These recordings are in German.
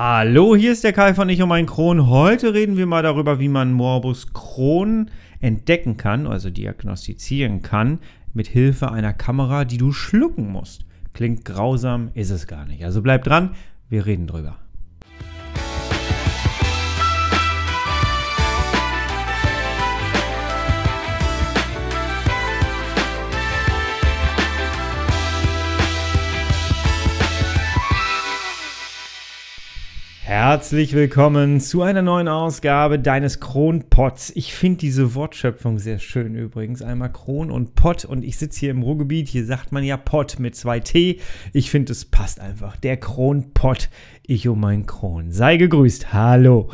Hallo, hier ist der Kai von Ich und mein Kron. Heute reden wir mal darüber, wie man Morbus Crohn entdecken kann, also diagnostizieren kann, mit Hilfe einer Kamera, die du schlucken musst. Klingt grausam, ist es gar nicht. Also bleib dran, wir reden drüber. Herzlich willkommen zu einer neuen Ausgabe deines Kronpots. Ich finde diese Wortschöpfung sehr schön übrigens. Einmal Kron und Pott und ich sitze hier im Ruhrgebiet. Hier sagt man ja Pott mit zwei T. Ich finde, es passt einfach. Der Kronpott. Ich um mein Kron. Sei gegrüßt. Hallo.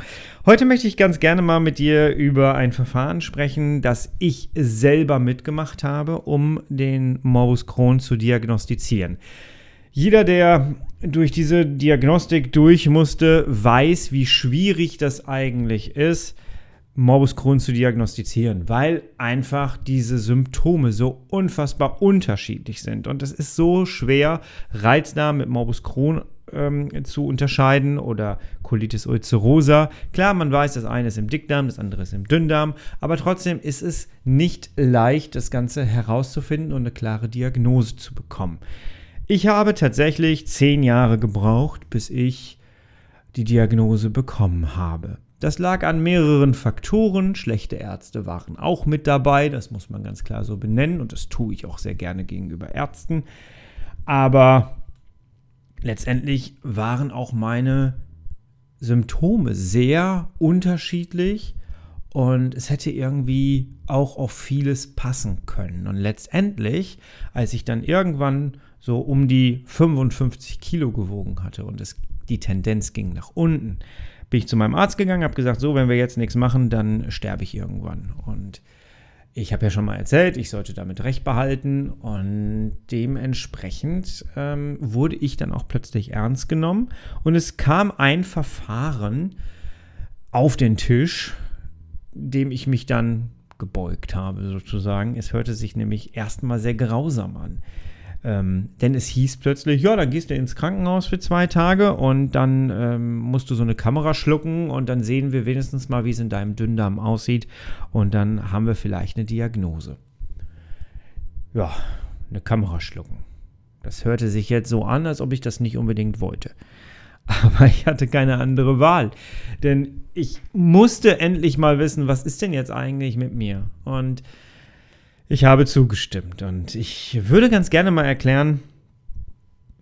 Heute möchte ich ganz gerne mal mit dir über ein Verfahren sprechen, das ich selber mitgemacht habe, um den Morbus Crohn zu diagnostizieren. Jeder, der durch diese Diagnostik durch musste, weiß, wie schwierig das eigentlich ist, Morbus Crohn zu diagnostizieren, weil einfach diese Symptome so unfassbar unterschiedlich sind. Und es ist so schwer, Reizdarm mit Morbus Crohn ähm, zu unterscheiden oder Colitis ulcerosa. Klar, man weiß, das eine ist im Dickdarm, das andere ist im Dünndarm, aber trotzdem ist es nicht leicht, das Ganze herauszufinden und eine klare Diagnose zu bekommen. Ich habe tatsächlich zehn Jahre gebraucht, bis ich die Diagnose bekommen habe. Das lag an mehreren Faktoren. Schlechte Ärzte waren auch mit dabei, das muss man ganz klar so benennen und das tue ich auch sehr gerne gegenüber Ärzten. Aber letztendlich waren auch meine Symptome sehr unterschiedlich und es hätte irgendwie auch auf vieles passen können. Und letztendlich, als ich dann irgendwann so um die 55 Kilo gewogen hatte und es, die Tendenz ging nach unten, bin ich zu meinem Arzt gegangen, habe gesagt, so, wenn wir jetzt nichts machen, dann sterbe ich irgendwann. Und ich habe ja schon mal erzählt, ich sollte damit recht behalten und dementsprechend ähm, wurde ich dann auch plötzlich ernst genommen und es kam ein Verfahren auf den Tisch, dem ich mich dann gebeugt habe sozusagen. Es hörte sich nämlich erstmal sehr grausam an. Ähm, denn es hieß plötzlich, ja, dann gehst du ins Krankenhaus für zwei Tage und dann ähm, musst du so eine Kamera schlucken und dann sehen wir wenigstens mal, wie es in deinem Dünndarm aussieht und dann haben wir vielleicht eine Diagnose. Ja, eine Kamera schlucken. Das hörte sich jetzt so an, als ob ich das nicht unbedingt wollte. Aber ich hatte keine andere Wahl. Denn ich musste endlich mal wissen, was ist denn jetzt eigentlich mit mir? Und ich habe zugestimmt und ich würde ganz gerne mal erklären,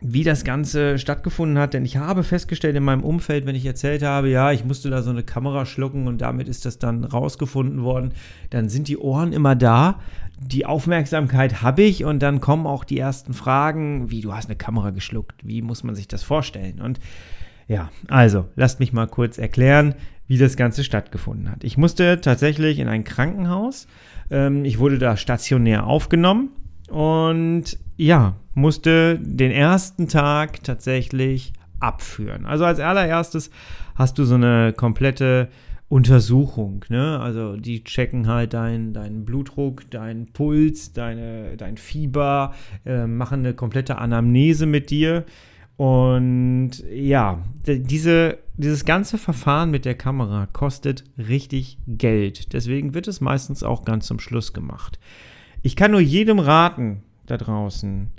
wie das Ganze stattgefunden hat, denn ich habe festgestellt in meinem Umfeld, wenn ich erzählt habe, ja, ich musste da so eine Kamera schlucken und damit ist das dann rausgefunden worden, dann sind die Ohren immer da, die Aufmerksamkeit habe ich und dann kommen auch die ersten Fragen, wie du hast eine Kamera geschluckt, wie muss man sich das vorstellen? Und ja, also lasst mich mal kurz erklären, wie das Ganze stattgefunden hat. Ich musste tatsächlich in ein Krankenhaus ähm, ich wurde da stationär aufgenommen und ja, musste den ersten Tag tatsächlich abführen. Also als allererstes hast du so eine komplette Untersuchung, ne? Also die checken halt deinen dein Blutdruck, deinen Puls, deine, dein Fieber, äh, machen eine komplette Anamnese mit dir. Und ja, diese, dieses ganze Verfahren mit der Kamera kostet richtig Geld. Deswegen wird es meistens auch ganz zum Schluss gemacht. Ich kann nur jedem raten da draußen,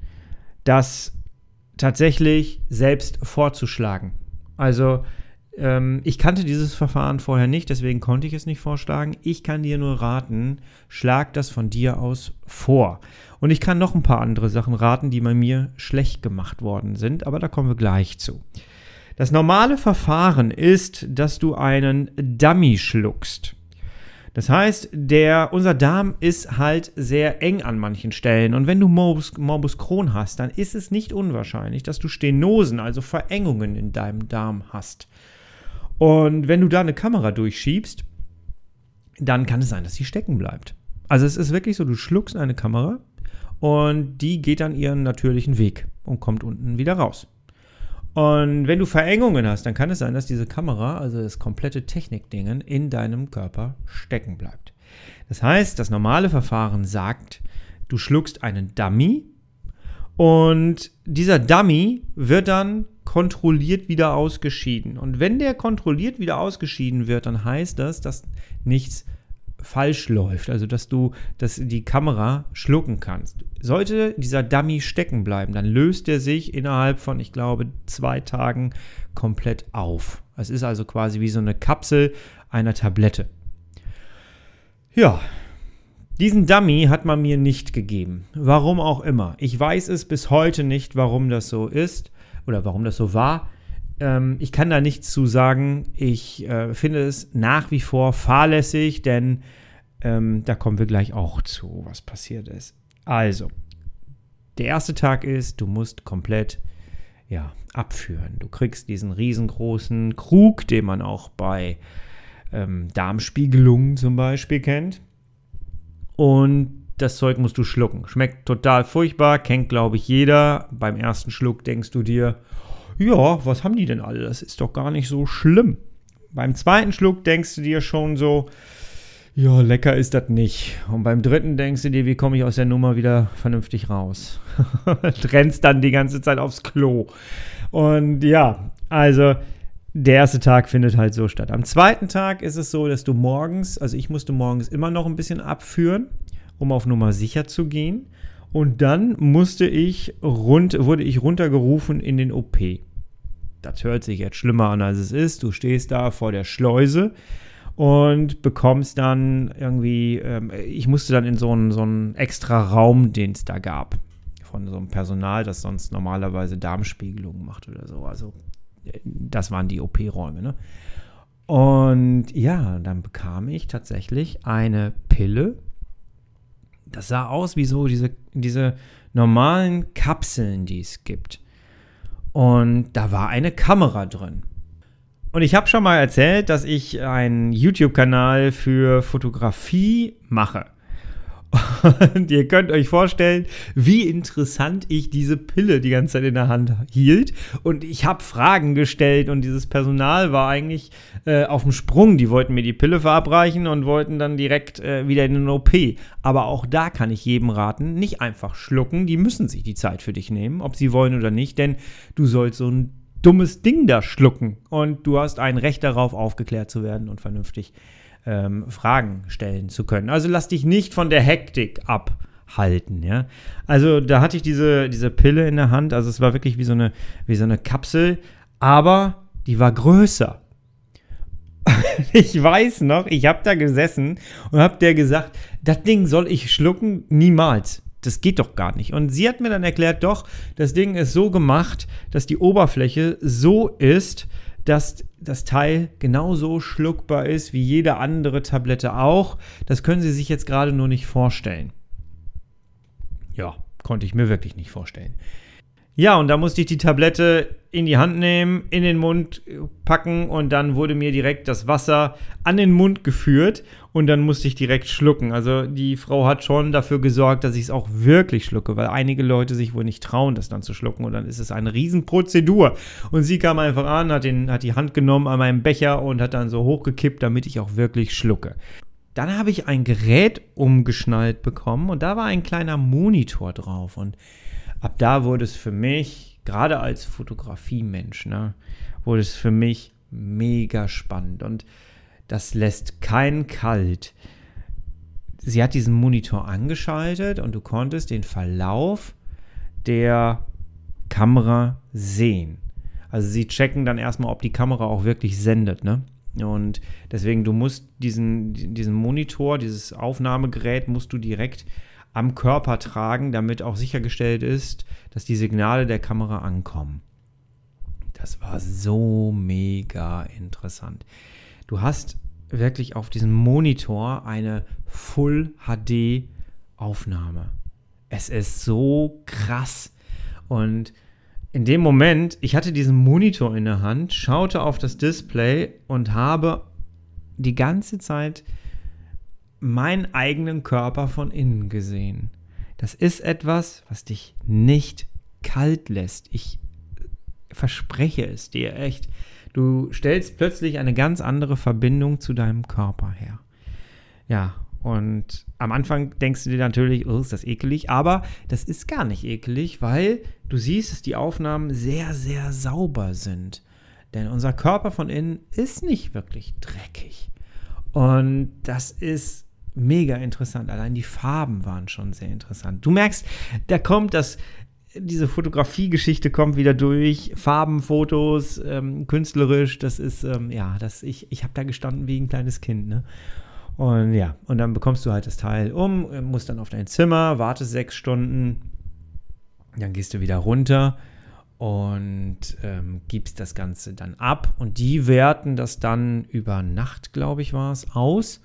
das tatsächlich selbst vorzuschlagen. Also ähm, ich kannte dieses Verfahren vorher nicht, deswegen konnte ich es nicht vorschlagen. Ich kann dir nur raten, schlag das von dir aus vor. Und ich kann noch ein paar andere Sachen raten, die bei mir schlecht gemacht worden sind, aber da kommen wir gleich zu. Das normale Verfahren ist, dass du einen Dummy schluckst. Das heißt, der, unser Darm ist halt sehr eng an manchen Stellen. Und wenn du Morbus, Morbus Crohn hast, dann ist es nicht unwahrscheinlich, dass du Stenosen, also Verengungen in deinem Darm hast. Und wenn du da eine Kamera durchschiebst, dann kann es sein, dass sie stecken bleibt. Also es ist wirklich so, du schluckst eine Kamera und die geht dann ihren natürlichen Weg und kommt unten wieder raus. Und wenn du Verengungen hast, dann kann es sein, dass diese Kamera, also das komplette Technikdingen, in deinem Körper stecken bleibt. Das heißt, das normale Verfahren sagt, du schluckst einen Dummy und dieser Dummy wird dann kontrolliert wieder ausgeschieden. Und wenn der kontrolliert wieder ausgeschieden wird, dann heißt das, dass nichts falsch läuft, also dass du dass die Kamera schlucken kannst. Sollte dieser Dummy stecken bleiben, dann löst er sich innerhalb von, ich glaube, zwei Tagen komplett auf. Es ist also quasi wie so eine Kapsel einer Tablette. Ja, diesen Dummy hat man mir nicht gegeben. Warum auch immer. Ich weiß es bis heute nicht, warum das so ist oder warum das so war. Ähm, ich kann da nichts zu sagen. Ich äh, finde es nach wie vor fahrlässig, denn ähm, da kommen wir gleich auch zu, was passiert ist. Also, der erste Tag ist, du musst komplett ja, abführen. Du kriegst diesen riesengroßen Krug, den man auch bei ähm, Darmspiegelungen zum Beispiel kennt. Und das Zeug musst du schlucken. Schmeckt total furchtbar, kennt glaube ich jeder. Beim ersten Schluck denkst du dir, ja, was haben die denn alle? Das ist doch gar nicht so schlimm. Beim zweiten Schluck denkst du dir schon so, ja, lecker ist das nicht. Und beim dritten denkst du dir, wie komme ich aus der Nummer wieder vernünftig raus? Trennst dann die ganze Zeit aufs Klo. Und ja, also der erste Tag findet halt so statt. Am zweiten Tag ist es so, dass du morgens, also ich musste morgens immer noch ein bisschen abführen, um auf Nummer sicher zu gehen. Und dann musste ich rund, wurde ich runtergerufen in den OP. Das hört sich jetzt schlimmer an, als es ist. Du stehst da vor der Schleuse und bekommst dann irgendwie, ähm, ich musste dann in so einen, so einen extra Raum, den es da gab, von so einem Personal, das sonst normalerweise Darmspiegelungen macht oder so. Also das waren die OP-Räume. Ne? Und ja, dann bekam ich tatsächlich eine Pille. Das sah aus wie so diese, diese normalen Kapseln, die es gibt. Und da war eine Kamera drin. Und ich habe schon mal erzählt, dass ich einen YouTube-Kanal für Fotografie mache. Und ihr könnt euch vorstellen, wie interessant ich diese Pille die ganze Zeit in der Hand hielt. Und ich habe Fragen gestellt und dieses Personal war eigentlich äh, auf dem Sprung. Die wollten mir die Pille verabreichen und wollten dann direkt äh, wieder in den OP. Aber auch da kann ich jedem raten, nicht einfach schlucken. Die müssen sich die Zeit für dich nehmen, ob sie wollen oder nicht. Denn du sollst so ein dummes Ding da schlucken. Und du hast ein Recht darauf, aufgeklärt zu werden und vernünftig ähm, Fragen stellen zu können. Also lass dich nicht von der Hektik abhalten, ja. Also da hatte ich diese, diese Pille in der Hand, also es war wirklich wie so eine, wie so eine Kapsel, aber die war größer. ich weiß noch, ich habe da gesessen und habe der gesagt, das Ding soll ich schlucken? Niemals. Das geht doch gar nicht. Und sie hat mir dann erklärt, doch, das Ding ist so gemacht, dass die Oberfläche so ist, dass das Teil genauso schluckbar ist wie jede andere Tablette auch. Das können Sie sich jetzt gerade nur nicht vorstellen. Ja, konnte ich mir wirklich nicht vorstellen. Ja, und da musste ich die Tablette in die Hand nehmen, in den Mund packen und dann wurde mir direkt das Wasser an den Mund geführt und dann musste ich direkt schlucken. Also die Frau hat schon dafür gesorgt, dass ich es auch wirklich schlucke, weil einige Leute sich wohl nicht trauen, das dann zu schlucken und dann ist es eine Riesenprozedur. Und sie kam einfach an, hat, den, hat die Hand genommen an meinem Becher und hat dann so hochgekippt, damit ich auch wirklich schlucke. Dann habe ich ein Gerät umgeschnallt bekommen und da war ein kleiner Monitor drauf und ab da wurde es für mich, gerade als Fotografiemensch, ne, wurde es für mich mega spannend. Und das lässt keinen kalt. Sie hat diesen Monitor angeschaltet und du konntest den Verlauf der Kamera sehen. Also sie checken dann erstmal, ob die Kamera auch wirklich sendet, ne? Und deswegen, du musst diesen, diesen Monitor, dieses Aufnahmegerät, musst du direkt am Körper tragen, damit auch sichergestellt ist, dass die Signale der Kamera ankommen. Das war so mega interessant. Du hast wirklich auf diesem Monitor eine Full HD Aufnahme. Es ist so krass. Und in dem Moment, ich hatte diesen Monitor in der Hand, schaute auf das Display und habe die ganze Zeit meinen eigenen Körper von innen gesehen. Das ist etwas, was dich nicht kalt lässt. Ich verspreche es dir echt. Du stellst plötzlich eine ganz andere Verbindung zu deinem Körper her. Ja, Und am Anfang denkst du dir natürlich, oh, ist das ekelig, aber das ist gar nicht ekelig, weil du siehst, dass die Aufnahmen sehr, sehr sauber sind. Denn unser Körper von innen ist nicht wirklich dreckig. Und das ist mega interessant. Allein die Farben waren schon sehr interessant. Du merkst, da kommt das, diese Fotografiegeschichte kommt wieder durch. Farben, Fotos, ähm, künstlerisch, das ist, ähm, ja, das, ich, ich habe da gestanden wie ein kleines Kind, ne? Und ja, und dann bekommst du halt das Teil um, musst dann auf dein Zimmer, wartest sechs Stunden, dann gehst du wieder runter und ähm, gibst das Ganze dann ab. Und die werten das dann über Nacht, glaube ich, war es, aus.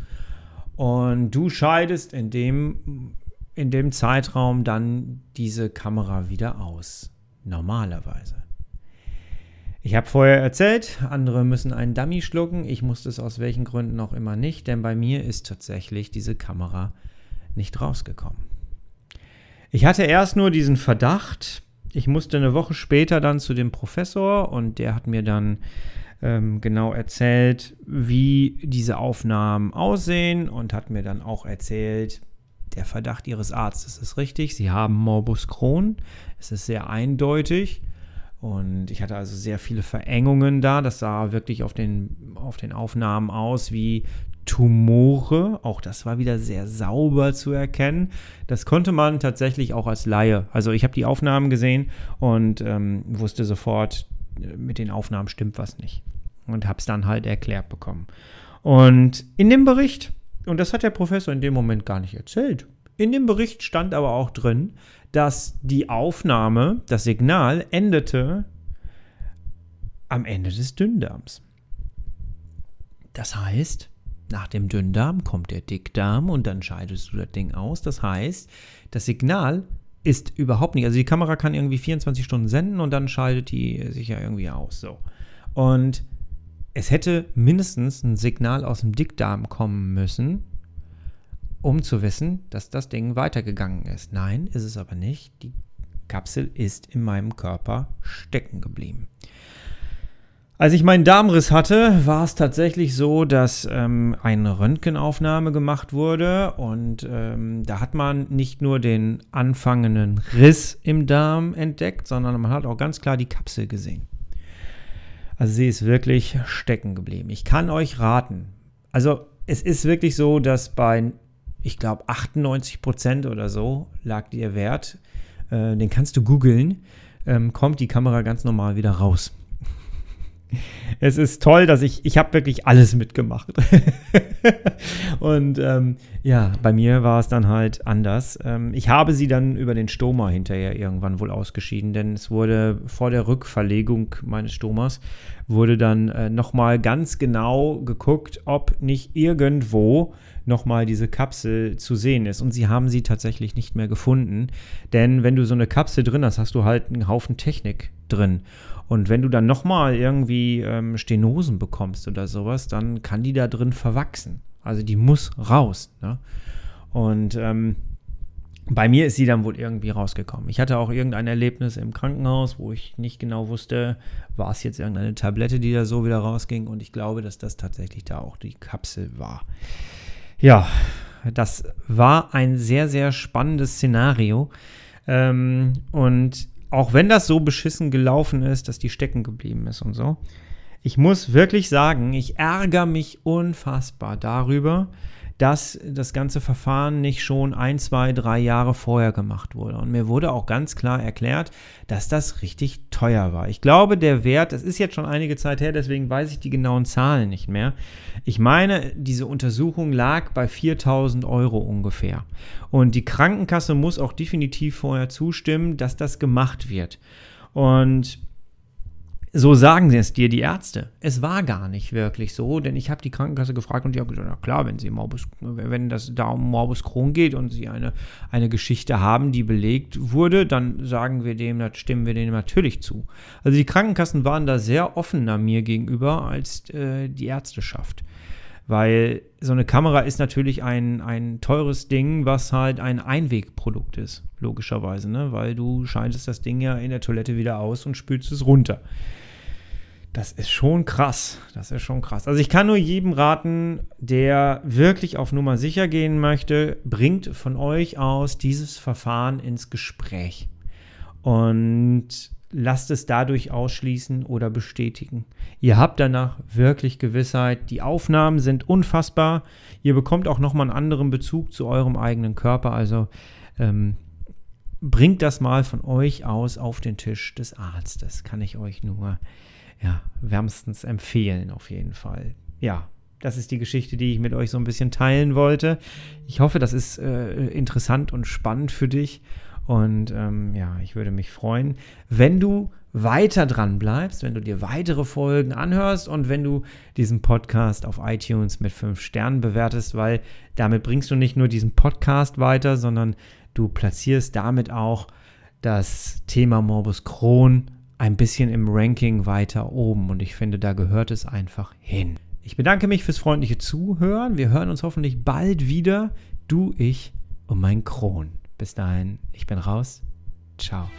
Und du scheidest in dem, in dem Zeitraum dann diese Kamera wieder aus. Normalerweise. Ich habe vorher erzählt, andere müssen einen Dummy schlucken. Ich musste es aus welchen Gründen auch immer nicht, denn bei mir ist tatsächlich diese Kamera nicht rausgekommen. Ich hatte erst nur diesen Verdacht. Ich musste eine Woche später dann zu dem Professor und der hat mir dann ähm, genau erzählt, wie diese Aufnahmen aussehen und hat mir dann auch erzählt, der Verdacht Ihres Arztes ist richtig. Sie haben Morbus Crohn. Es ist sehr eindeutig. Und ich hatte also sehr viele Verengungen da. Das sah wirklich auf den, auf den Aufnahmen aus wie Tumore. Auch das war wieder sehr sauber zu erkennen. Das konnte man tatsächlich auch als Laie. Also ich habe die Aufnahmen gesehen und ähm, wusste sofort, mit den Aufnahmen stimmt was nicht. Und habe es dann halt erklärt bekommen. Und in dem Bericht, und das hat der Professor in dem Moment gar nicht erzählt, in dem Bericht stand aber auch drin, dass die Aufnahme, das Signal endete am Ende des Dünndarms. Das heißt, nach dem Dünndarm kommt der Dickdarm und dann scheidest du das Ding aus. Das heißt, das Signal ist überhaupt nicht, also die Kamera kann irgendwie 24 Stunden senden und dann schaltet die sich ja irgendwie aus. So. Und es hätte mindestens ein Signal aus dem Dickdarm kommen müssen, um zu wissen, dass das Ding weitergegangen ist. Nein, ist es aber nicht. Die Kapsel ist in meinem Körper stecken geblieben. Als ich meinen Darmriss hatte, war es tatsächlich so, dass ähm, eine Röntgenaufnahme gemacht wurde und ähm, da hat man nicht nur den anfangenden Riss im Darm entdeckt, sondern man hat auch ganz klar die Kapsel gesehen. Also sie ist wirklich stecken geblieben. Ich kann euch raten. Also es ist wirklich so, dass bei ich glaube, 98 Prozent oder so lag der Wert. Äh, den kannst du googeln. Ähm, kommt die Kamera ganz normal wieder raus. Es ist toll, dass ich, ich habe wirklich alles mitgemacht. und ähm, ja, bei mir war es dann halt anders. Ähm, ich habe sie dann über den Stoma hinterher irgendwann wohl ausgeschieden, denn es wurde vor der Rückverlegung meines Stomas, wurde dann äh, nochmal ganz genau geguckt, ob nicht irgendwo nochmal diese Kapsel zu sehen ist. Und sie haben sie tatsächlich nicht mehr gefunden. Denn wenn du so eine Kapsel drin hast, hast du halt einen Haufen Technik drin. Und wenn du dann nochmal irgendwie ähm, Stenosen bekommst oder sowas, dann kann die da drin verwachsen. Also die muss raus. Ne? Und ähm, bei mir ist sie dann wohl irgendwie rausgekommen. Ich hatte auch irgendein Erlebnis im Krankenhaus, wo ich nicht genau wusste, war es jetzt irgendeine Tablette, die da so wieder rausging. Und ich glaube, dass das tatsächlich da auch die Kapsel war. Ja, das war ein sehr, sehr spannendes Szenario. Ähm, und auch wenn das so beschissen gelaufen ist, dass die stecken geblieben ist und so, ich muss wirklich sagen, ich ärgere mich unfassbar darüber, dass das ganze Verfahren nicht schon ein, zwei, drei Jahre vorher gemacht wurde. Und mir wurde auch ganz klar erklärt, dass das richtig teuer war. Ich glaube, der Wert, das ist jetzt schon einige Zeit her, deswegen weiß ich die genauen Zahlen nicht mehr. Ich meine, diese Untersuchung lag bei 4000 Euro ungefähr. Und die Krankenkasse muss auch definitiv vorher zustimmen, dass das gemacht wird. Und so sagen es dir die Ärzte. Es war gar nicht wirklich so, denn ich habe die Krankenkasse gefragt und die haben gesagt, na klar, wenn sie Morbus, wenn das da um Morbus Crohn geht und sie eine, eine Geschichte haben, die belegt wurde, dann sagen wir dem, stimmen wir dem natürlich zu. Also die Krankenkassen waren da sehr offener mir gegenüber als äh, die Ärzteschaft. Weil so eine Kamera ist natürlich ein, ein teures Ding, was halt ein Einwegprodukt ist, logischerweise, ne? Weil du schaltest das Ding ja in der Toilette wieder aus und spülst es runter. Das ist schon krass. Das ist schon krass. Also ich kann nur jedem raten, der wirklich auf Nummer sicher gehen möchte, bringt von euch aus dieses Verfahren ins Gespräch. Und lasst es dadurch ausschließen oder bestätigen. Ihr habt danach wirklich Gewissheit. Die Aufnahmen sind unfassbar. Ihr bekommt auch nochmal einen anderen Bezug zu eurem eigenen Körper. Also ähm, bringt das mal von euch aus auf den Tisch des Arztes. Kann ich euch nur ja, wärmstens empfehlen, auf jeden Fall. Ja, das ist die Geschichte, die ich mit euch so ein bisschen teilen wollte. Ich hoffe, das ist äh, interessant und spannend für dich. Und ähm, ja, ich würde mich freuen, wenn du weiter dran bleibst, wenn du dir weitere Folgen anhörst und wenn du diesen Podcast auf iTunes mit fünf Sternen bewertest, weil damit bringst du nicht nur diesen Podcast weiter, sondern du platzierst damit auch das Thema Morbus Crohn ein bisschen im Ranking weiter oben und ich finde, da gehört es einfach hin. Ich bedanke mich fürs freundliche Zuhören. Wir hören uns hoffentlich bald wieder. Du, ich und mein Kron. Bis dahin, ich bin raus. Ciao.